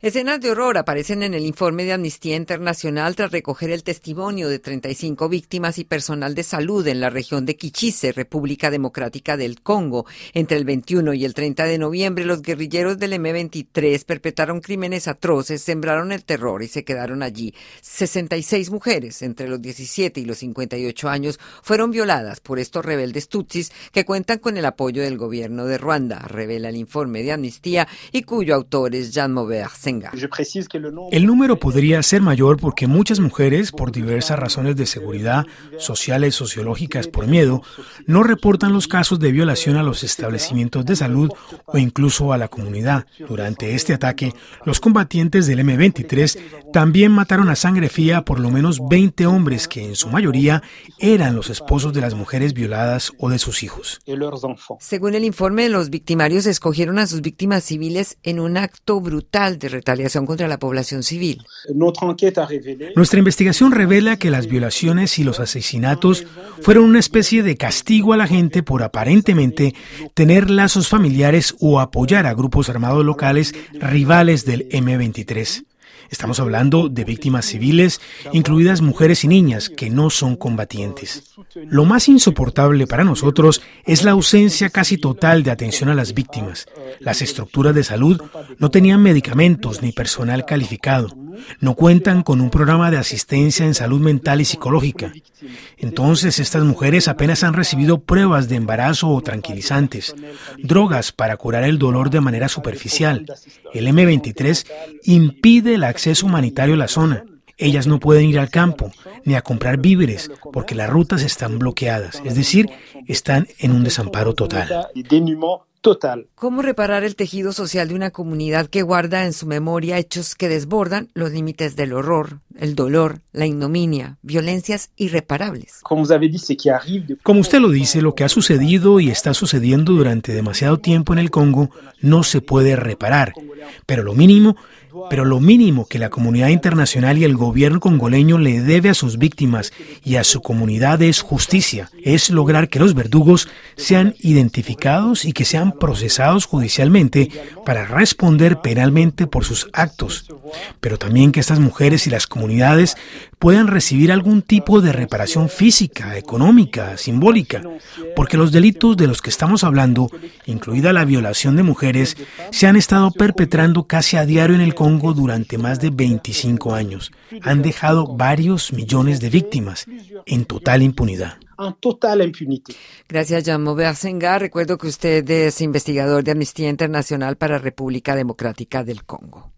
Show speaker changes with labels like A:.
A: Escenas de horror aparecen en el informe de Amnistía Internacional tras recoger el testimonio de 35 víctimas y personal de salud en la región de Kichise, República Democrática del Congo. Entre el 21 y el 30 de noviembre, los guerrilleros del M23 perpetraron crímenes atroces, sembraron el terror y se quedaron allí. 66 mujeres, entre los 17 y los 58 años, fueron violadas por estos rebeldes tutsis que cuentan con el apoyo del gobierno de Ruanda, revela el informe de Amnistía y cuyo autor es Jean Maubert
B: el número podría ser mayor porque muchas mujeres, por diversas razones de seguridad, sociales, sociológicas, por miedo, no reportan los casos de violación a los establecimientos de salud o incluso a la comunidad. Durante este ataque, los combatientes del M23 también mataron a sangre fría por lo menos 20 hombres que en su mayoría eran los esposos de las mujeres violadas o de sus hijos.
A: Según el informe, los victimarios escogieron a sus víctimas civiles en un acto brutal de retaliación contra la población civil.
B: Nuestra investigación revela que las violaciones y los asesinatos fueron una especie de castigo a la gente por aparentemente tener lazos familiares o apoyar a grupos armados locales rivales del M23. Estamos hablando de víctimas civiles, incluidas mujeres y niñas que no son combatientes. Lo más insoportable para nosotros es la ausencia casi total de atención a las víctimas. Las estructuras de salud no tenían medicamentos ni personal calificado. No cuentan con un programa de asistencia en salud mental y psicológica. Entonces estas mujeres apenas han recibido pruebas de embarazo o tranquilizantes, drogas para curar el dolor de manera superficial. El M23 impide el acceso humanitario a la zona. Ellas no pueden ir al campo ni a comprar víveres porque las rutas están bloqueadas, es decir, están en un desamparo total
A: total. ¿Cómo reparar el tejido social de una comunidad que guarda en su memoria hechos que desbordan los límites del horror, el dolor, la ignominia, violencias irreparables?
B: Como usted lo dice, lo que ha sucedido y está sucediendo durante demasiado tiempo en el Congo no se puede reparar, pero lo mínimo pero lo mínimo que la comunidad internacional y el gobierno congoleño le debe a sus víctimas y a su comunidad es justicia, es lograr que los verdugos sean identificados y que sean procesados judicialmente para responder penalmente por sus actos, pero también que estas mujeres y las comunidades puedan recibir algún tipo de reparación física, económica, simbólica, porque los delitos de los que estamos hablando, incluida la violación de mujeres, se han estado perpetrando casi a diario en el Congo durante más de 25 años. Han dejado varios millones de víctimas en total impunidad.
A: Gracias, Jean Senga. Recuerdo que usted es investigador de Amnistía Internacional para República Democrática del Congo.